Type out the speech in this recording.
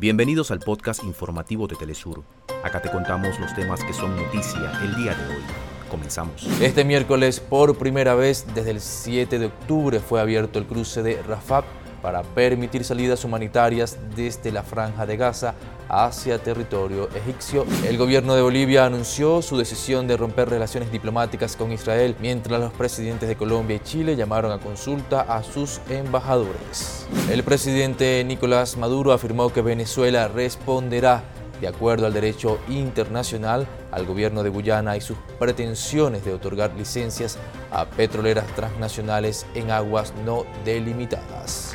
Bienvenidos al podcast informativo de Telesur. Acá te contamos los temas que son noticia el día de hoy. Comenzamos. Este miércoles, por primera vez desde el 7 de octubre, fue abierto el cruce de Rafah para permitir salidas humanitarias desde la franja de Gaza hacia territorio egipcio. El gobierno de Bolivia anunció su decisión de romper relaciones diplomáticas con Israel, mientras los presidentes de Colombia y Chile llamaron a consulta a sus embajadores. El presidente Nicolás Maduro afirmó que Venezuela responderá de acuerdo al derecho internacional al gobierno de Guyana y sus pretensiones de otorgar licencias a petroleras transnacionales en aguas no delimitadas.